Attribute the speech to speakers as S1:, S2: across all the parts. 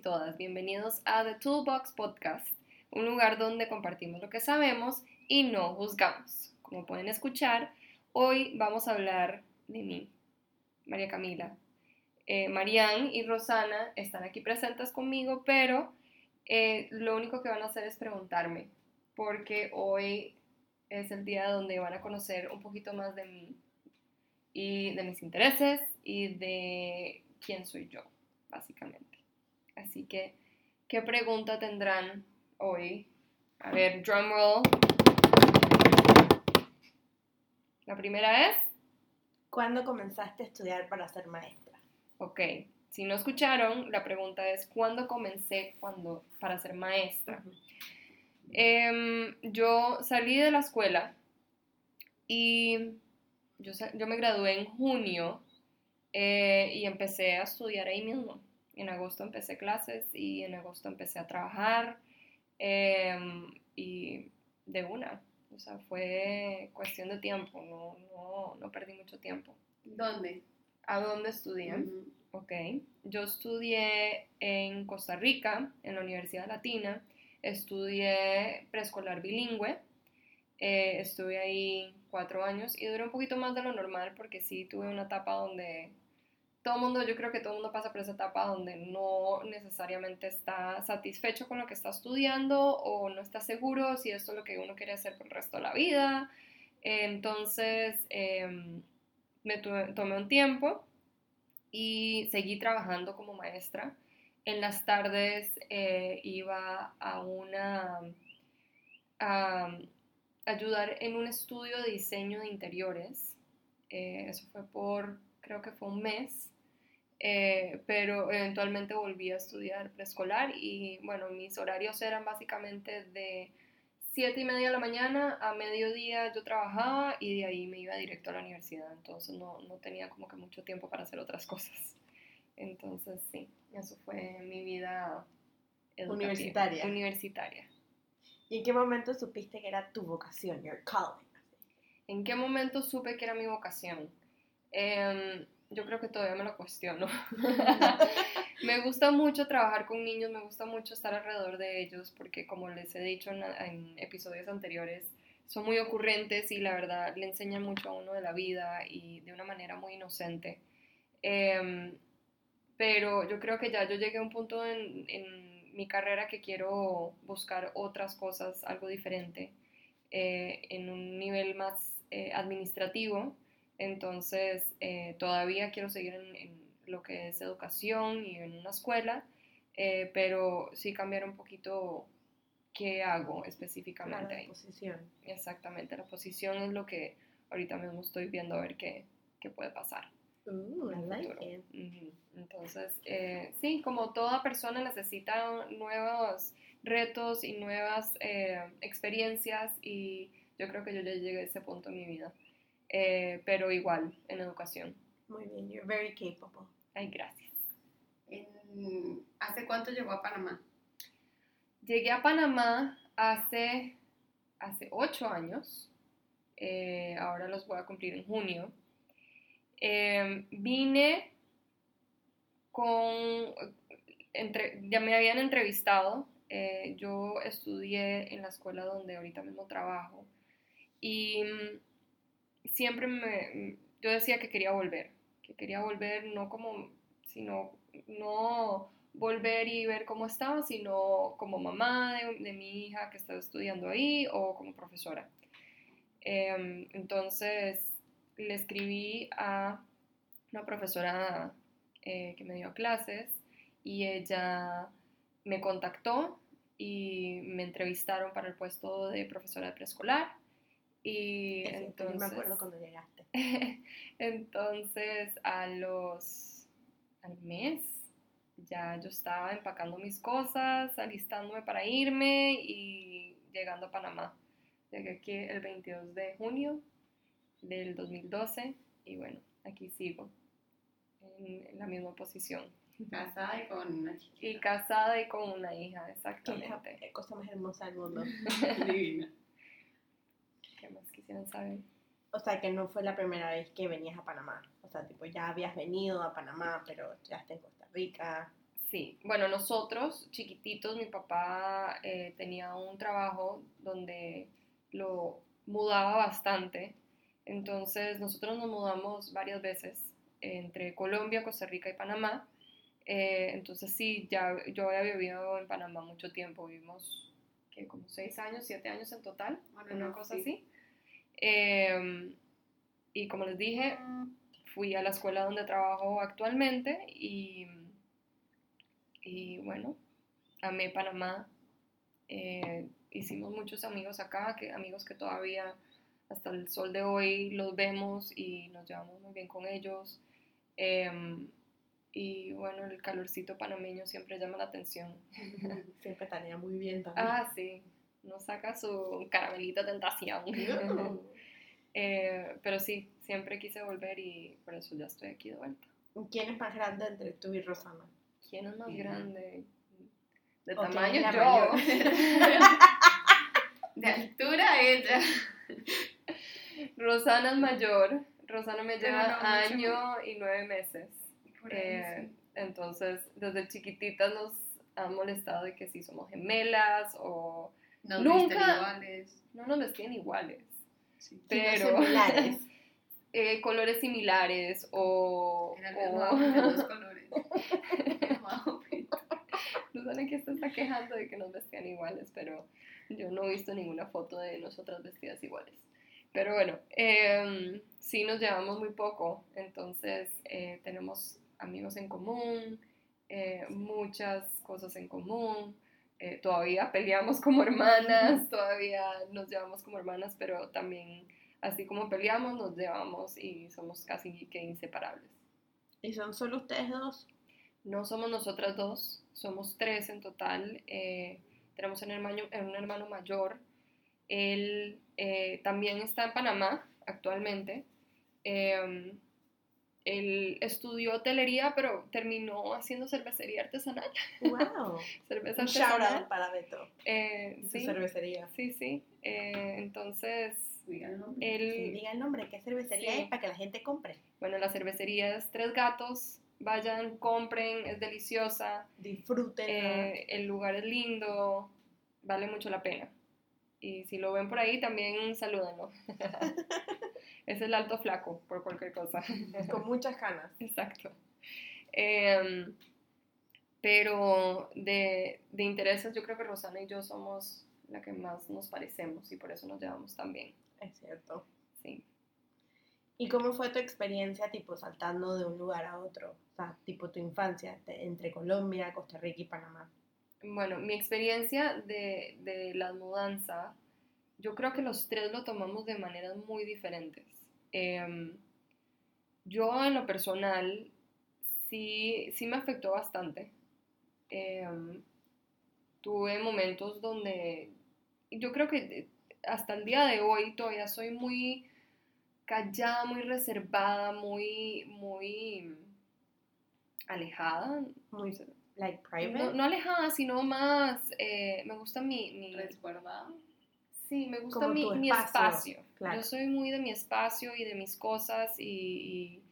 S1: todas, bienvenidos a The Toolbox Podcast, un lugar donde compartimos lo que sabemos y no juzgamos. Como pueden escuchar, hoy vamos a hablar de mí, María Camila. Eh, Marianne y Rosana están aquí presentes conmigo, pero eh, lo único que van a hacer es preguntarme, porque hoy es el día donde van a conocer un poquito más de mí y de mis intereses y de quién soy yo, básicamente. Así que, ¿qué pregunta tendrán hoy? A ver, drum roll. La primera es.
S2: ¿Cuándo comenzaste a estudiar para ser maestra?
S1: Ok, si no escucharon, la pregunta es ¿cuándo comencé cuando, para ser maestra? Em, yo salí de la escuela y yo, yo me gradué en junio eh, y empecé a estudiar ahí mismo. En agosto empecé clases y en agosto empecé a trabajar em, y de una. O sea, fue cuestión de tiempo, no, no, no perdí mucho tiempo.
S3: ¿Dónde?
S1: ¿A dónde estudié? Ok. Yo estudié en Costa Rica, en la Universidad Latina. Estudié preescolar bilingüe. Eh, estuve ahí cuatro años y duré un poquito más de lo normal porque sí tuve una etapa donde todo mundo, yo creo que todo el mundo pasa por esa etapa donde no necesariamente está satisfecho con lo que está estudiando o no está seguro si esto es lo que uno quiere hacer por el resto de la vida. Entonces, em, me tomé un tiempo y seguí trabajando como maestra. En las tardes eh, iba a una... a ayudar en un estudio de diseño de interiores. Eh, eso fue por, creo que fue un mes. Eh, pero eventualmente volví a estudiar preescolar y bueno, mis horarios eran básicamente de 7 y media de la mañana a mediodía yo trabajaba y de ahí me iba directo a la universidad, entonces no, no tenía como que mucho tiempo para hacer otras cosas. Entonces sí, eso fue mi vida
S2: universitaria.
S1: universitaria.
S2: ¿Y en qué momento supiste que era tu vocación, your calling?
S1: ¿En qué momento supe que era mi vocación? Eh, yo creo que todavía me lo cuestiono. me gusta mucho trabajar con niños, me gusta mucho estar alrededor de ellos, porque como les he dicho en, episodios anteriores, son muy ocurrentes y la verdad le enseñan mucho a uno de la vida y de una manera muy inocente. Em, pero yo creo que ya yo llegué a un punto en, mi carrera que quiero buscar otras cosas, algo diferente, eh, en un nivel más eh, administrativo entonces, eh, todavía quiero seguir en, lo que es educación y en una escuela, eh, pero sí cambiar un poquito qué hago específicamente
S2: la posición.
S1: Exactamente, la posición es lo que ahorita mismo estoy viendo a ver qué, qué puede pasar.
S2: Uh, I like
S1: Entonces, eh, sí, como toda persona necesita nuevos retos y nuevas experiencias y yo creo que yo ya llegué a ese punto en mi vida. Eh, pero igual en educación.
S2: Muy bien, you're very capable.
S1: Ay, gracias.
S3: ¿Hace cuánto llegó a Panamá?
S1: Llegué a Panamá hace, hace ocho años, eh, ahora los voy a cumplir en junio. Em, vine con, entre, ya me habían entrevistado, eh, yo estudié en la escuela donde ahorita mismo trabajo y siempre me, yo decía que quería volver, que quería volver no como, sino, no volver y ver cómo estaba, sino como mamá de, mi hija que estaba estudiando ahí o como profesora. Em, entonces le escribí a una profesora eh, que me dio clases y ella me contactó y me entrevistaron para el puesto de profesora de preescolar y entonces...
S2: me acuerdo cuando llegaste.
S1: entonces, a los... al mes, ya yo estaba empacando mis cosas, alistándome para irme y llegando a Panamá. Llegué aquí el 22 de junio del 2012 y bueno, aquí sigo en, la misma posición.
S3: Casada y con una chiquita.
S1: Y casada y con una hija, exactamente.
S2: Qué cosa más hermosa del mundo.
S3: Divina
S1: más quisieran saber?
S2: O sea, que no fue la primera vez que venías a Panamá. O sea, tipo, ya habías venido a Panamá, pero ya estás en Costa Rica.
S1: Sí, bueno, nosotros chiquititos, mi papá eh, tenía un trabajo donde lo mudaba bastante, entonces nosotros nos mudamos varias veces entre Colombia, Costa Rica y Panamá. Eh, entonces sí, ya yo había vivido en Panamá mucho tiempo, vivimos que como seis años, siete años en total,
S3: Bueno,
S1: una
S3: no,
S1: cosa
S3: sí.
S1: así. Eh, y como les dije, fui a la escuela donde trabajo actualmente y, y bueno, amé Panamá. Eh, hicimos muchos amigos acá, que, amigos que todavía hasta el sol de hoy los vemos y nos llevamos muy bien con ellos. Em, y bueno, el calorcito panameño siempre llama la atención.
S2: Siempre estaría muy bien también.
S1: Ah, sí, nos saca su caramelito tentación. Eh, pero sí, siempre quise volver y por eso ya estoy aquí de vuelta.
S2: ¿Quién es más grande entre tú y Rosana?
S1: ¿Quién es más grande? De
S2: ¿O quién
S1: tamaño yo.
S3: De altura ella.
S1: Rosana es mayor. Rosana me lleva
S3: no mucho.
S1: año y nueve meses.
S3: Por ahí,
S1: Eh,
S3: sí.
S1: entonces, desde chiquititas nos han molestado de que si somos gemelas o
S3: Nos
S1: nunca-
S3: iguales.
S1: no nos vestían iguales,
S3: Sí.
S1: pero
S2: similares.
S1: eh, colores similares o...
S3: Era de dos colores. Outfit.
S1: Susana que se está quejando de que nos vestían iguales, pero yo no he visto ninguna foto de nosotras vestidas iguales. Pero bueno, em, sí nos llevamos muy poco, entonces eh, tenemos amigos en común, eh, muchas cosas en común, eh, todavía peleamos como hermanas, todavía nos llevamos como hermanas, pero también así como peleamos, nos llevamos y somos casi que inseparables.
S2: ¿Y son solo ustedes dos?
S1: No somos nosotras dos, somos tres en total. eh, tenemos un hermano, un hermano mayor. Él eh, también está en Panamá actualmente. Eh, él estudió hotelería, pero terminó haciendo cervecería artesanal.
S2: ¡Wow!
S1: Cerveza
S2: Un shout out
S1: artesanal.
S2: para Beto.
S1: Eh, sí,
S2: cervecería.
S1: sí, sí. Eh, entonces,
S3: Diga el nombre.
S2: Sí, diga el nombre, ¿qué cervecería
S1: Sí.
S2: es para que la gente compre?
S1: bueno, la cervecería es Tres Gatos. Vayan, compren, es deliciosa.
S2: Disfruten.
S1: Eh, el lugar es lindo, vale mucho la pena. Y si lo ven por ahí, también salúdenlo. es el alto flaco, por cualquier cosa.
S2: con muchas ganas.
S1: Exacto. Em, pero de, de intereses, yo creo que Rosana y yo somos la que más nos parecemos y por eso nos llevamos tan bien.
S2: Es cierto.
S1: Sí.
S2: ¿Y cómo fue tu experiencia, tipo, saltando de un lugar a otro? O sea, tipo, tu infancia entre Colombia, Costa Rica y Panamá.
S1: Bueno, mi experiencia de, de la mudanza, yo creo que los tres lo tomamos de maneras muy diferentes. Em, yo en lo personal sí, sí me afectó bastante. Em, tuve momentos donde yo creo que hasta el día de hoy todavía soy muy callada, muy reservada, muy, muy alejada.
S2: Muy, like, private.
S1: No, no alejada, sino más, eh, me gusta mi, mi-
S3: Resguardado.
S1: sí, me gusta mi,
S2: tu
S1: mi
S2: espacio,
S1: espacio.
S2: claro.
S1: Yo soy muy de mi espacio y de mis cosas y, y-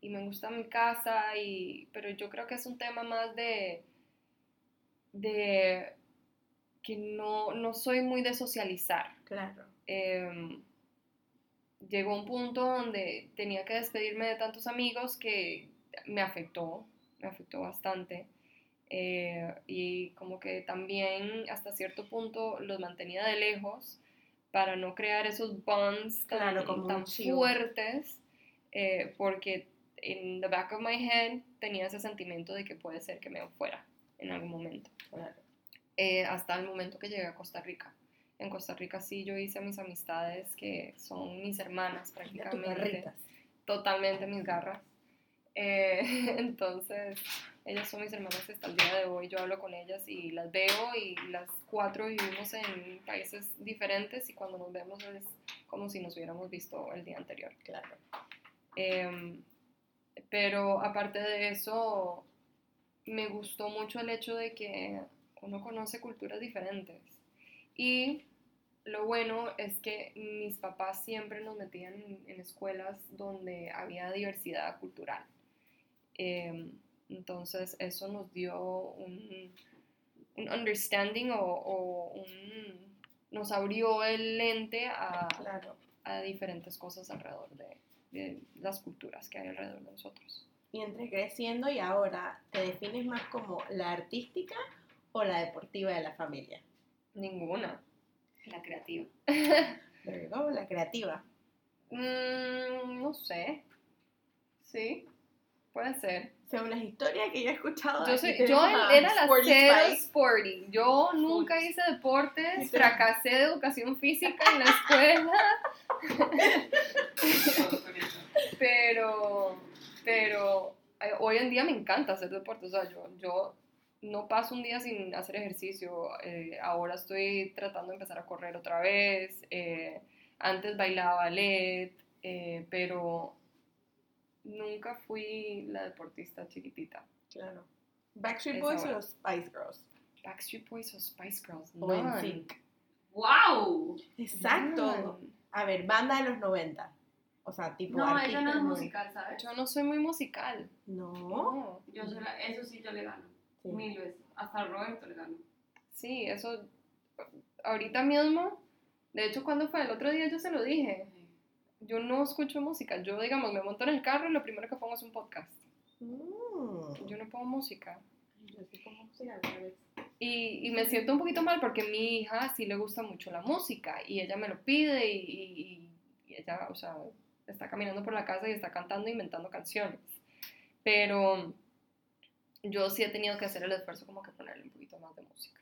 S1: y me gusta mi casa, y, pero yo creo que es un tema más de, de que no, no soy muy de socializar.
S2: Claro.
S1: Em, llegó un punto donde tenía que despedirme de tantos amigos que me afectó, me afectó bastante. Eh, y como que también hasta cierto punto los mantenía de lejos para no crear esos bonds tan,
S2: Claro, como
S1: tan fuertes, eh, porque en the back of my head tenía ese sentimiento de que puede ser que me fuera en algún momento
S2: claro.
S1: eh, hasta el momento que llegué a Costa Rica. En Costa Rica sí yo hice mis amistades que son mis hermanas prácticamente, totalmente mis garras. Eh, entonces, ellas son mis hermanas hasta el día de hoy. Yo hablo con ellas y las veo y las cuatro vivimos en países diferentes y cuando nos vemos es como si nos hubiéramos visto el día anterior.
S2: Claro.
S1: Em, pero aparte de eso, me gustó mucho el hecho de que uno conoce culturas diferentes. Y lo bueno es que mis papás siempre nos metían en, escuelas donde había diversidad cultural. Em, Entonces eso nos dio un, un understanding o, o un, nos abrió el lente a,
S2: Claro.
S1: a diferentes cosas alrededor de, de las culturas que hay alrededor de nosotros.
S2: Y entre creciendo y ahora, ¿te defines más como la artística o la deportiva de la familia?
S1: Ninguna.
S3: La creativa.
S2: Go, la creativa.
S1: Mm, no sé. Sí, puede ser.
S2: Según las historias que yo he escuchado,
S1: Yo, soy, yo era la
S2: Sporty
S1: cero sporty. Yo nunca hice deportes, fracasé de educación física en la escuela, pero, pero eh, hoy en día me encanta hacer deporte. O sea, yo, yo no paso un día sin hacer ejercicio. eh, ahora estoy tratando de empezar a correr otra vez. eh, antes bailaba ballet, eh, pero nunca fui la deportista chiquitita.
S2: Claro. Backstreet Boys o Spice Girls.
S1: Backstreet Boys o Spice Girls.
S2: O en.
S3: ¡Wow!
S2: Exacto.
S1: None.
S2: A ver, banda de los 90. O sea, tipo
S3: No, ella no es musical, ¿sabes?
S1: Yo no soy muy musical.
S2: 90. No.
S1: No.
S3: Yo soy la- eso sí yo le gano.
S2: Sí.
S3: Mil veces. Hasta a Roberto le gano.
S1: Sí, eso. Ahorita mismo. De hecho, cuando fue el otro día, yo se lo dije. Yo no escucho música. Yo, digamos, me monto en el carro y lo primero que pongo es un podcast.
S2: Mm.
S1: Yo no pongo música.
S2: Yo sí.
S1: Y, y me siento un poquito mal porque a mi hija sí le gusta mucho la música y ella me lo pide y, y- y ella, o sea, está caminando por la casa y está cantando e inventando canciones. Pero yo sí he tenido que hacer el esfuerzo como que ponerle un poquito más de música.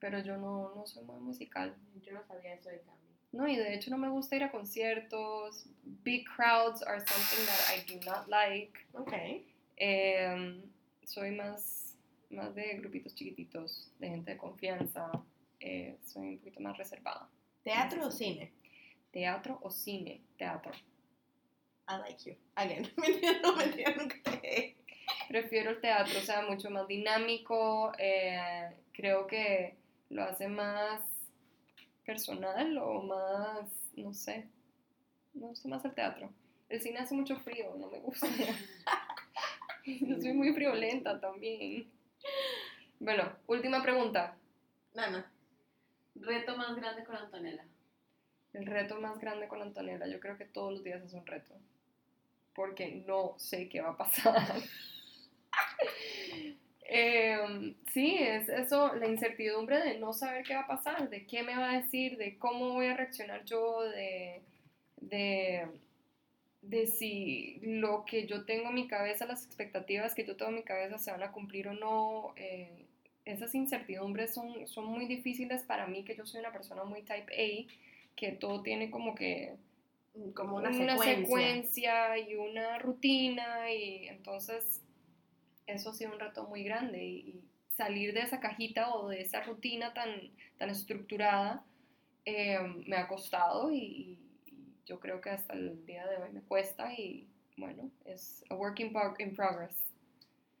S1: Pero yo no, no soy muy musical.
S2: Yo no sabía eso de Cami.
S1: No, y de hecho no me gusta ir a conciertos. Big crowds are something that I do not like.
S2: Ok.
S1: Em, soy más, más de grupitos chiquititos, de gente de confianza. eh, soy un poquito más reservada.
S2: ¿Teatro o cine?
S1: ¿Teatro o cine? Teatro.
S2: I like you. Again. No, nunca te...
S1: Prefiero el teatro, o sea, mucho más dinámico. eh, creo que lo hace más personal o más, no sé. Me gusta más el teatro. El cine hace mucho frío, no me gusta. Yo soy muy friolenta también. Bueno, última pregunta.
S2: Nana.
S3: Reto más grande con Antonella.
S1: El reto más grande con Antonella, yo creo que todos los días es un reto. Porque no sé qué va a pasar. Em, sí, es eso, la incertidumbre de no saber qué va a pasar, de qué me va a decir, de cómo voy a reaccionar yo, de, de, de si lo que yo tengo en mi cabeza, las expectativas que yo tengo en mi cabeza se van a cumplir o no. eh, esas incertidumbres son, son muy difíciles para mí, que yo soy una persona muy type A, que todo tiene como que
S2: Como una, secuencia.
S1: secuencia y una rutina y entonces eso ha sido un reto muy grande y, y salir de esa cajita o de esa rutina tan, tan estructurada eh, me ha costado y, yo creo que hasta el día de hoy me cuesta y bueno, es a work in, in progress,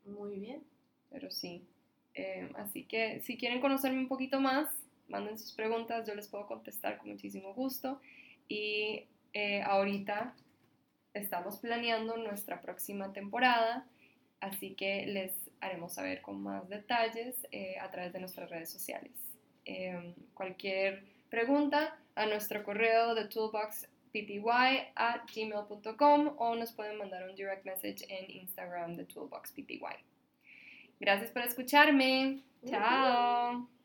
S2: Muy bien.
S1: pero sí. Eh, así que si quieren conocerme un poquito más, manden sus preguntas, yo les puedo contestar con muchísimo gusto. Y eh, ahorita estamos planeando nuestra próxima temporada, así que les haremos saber con más detalles eh, a través de nuestras redes sociales. Eh, cualquier pregunta a nuestro correo de toolboxpty at gmail.com o nos pueden mandar un direct message en Instagram de toolboxpty. Gracias por escucharme. Chao.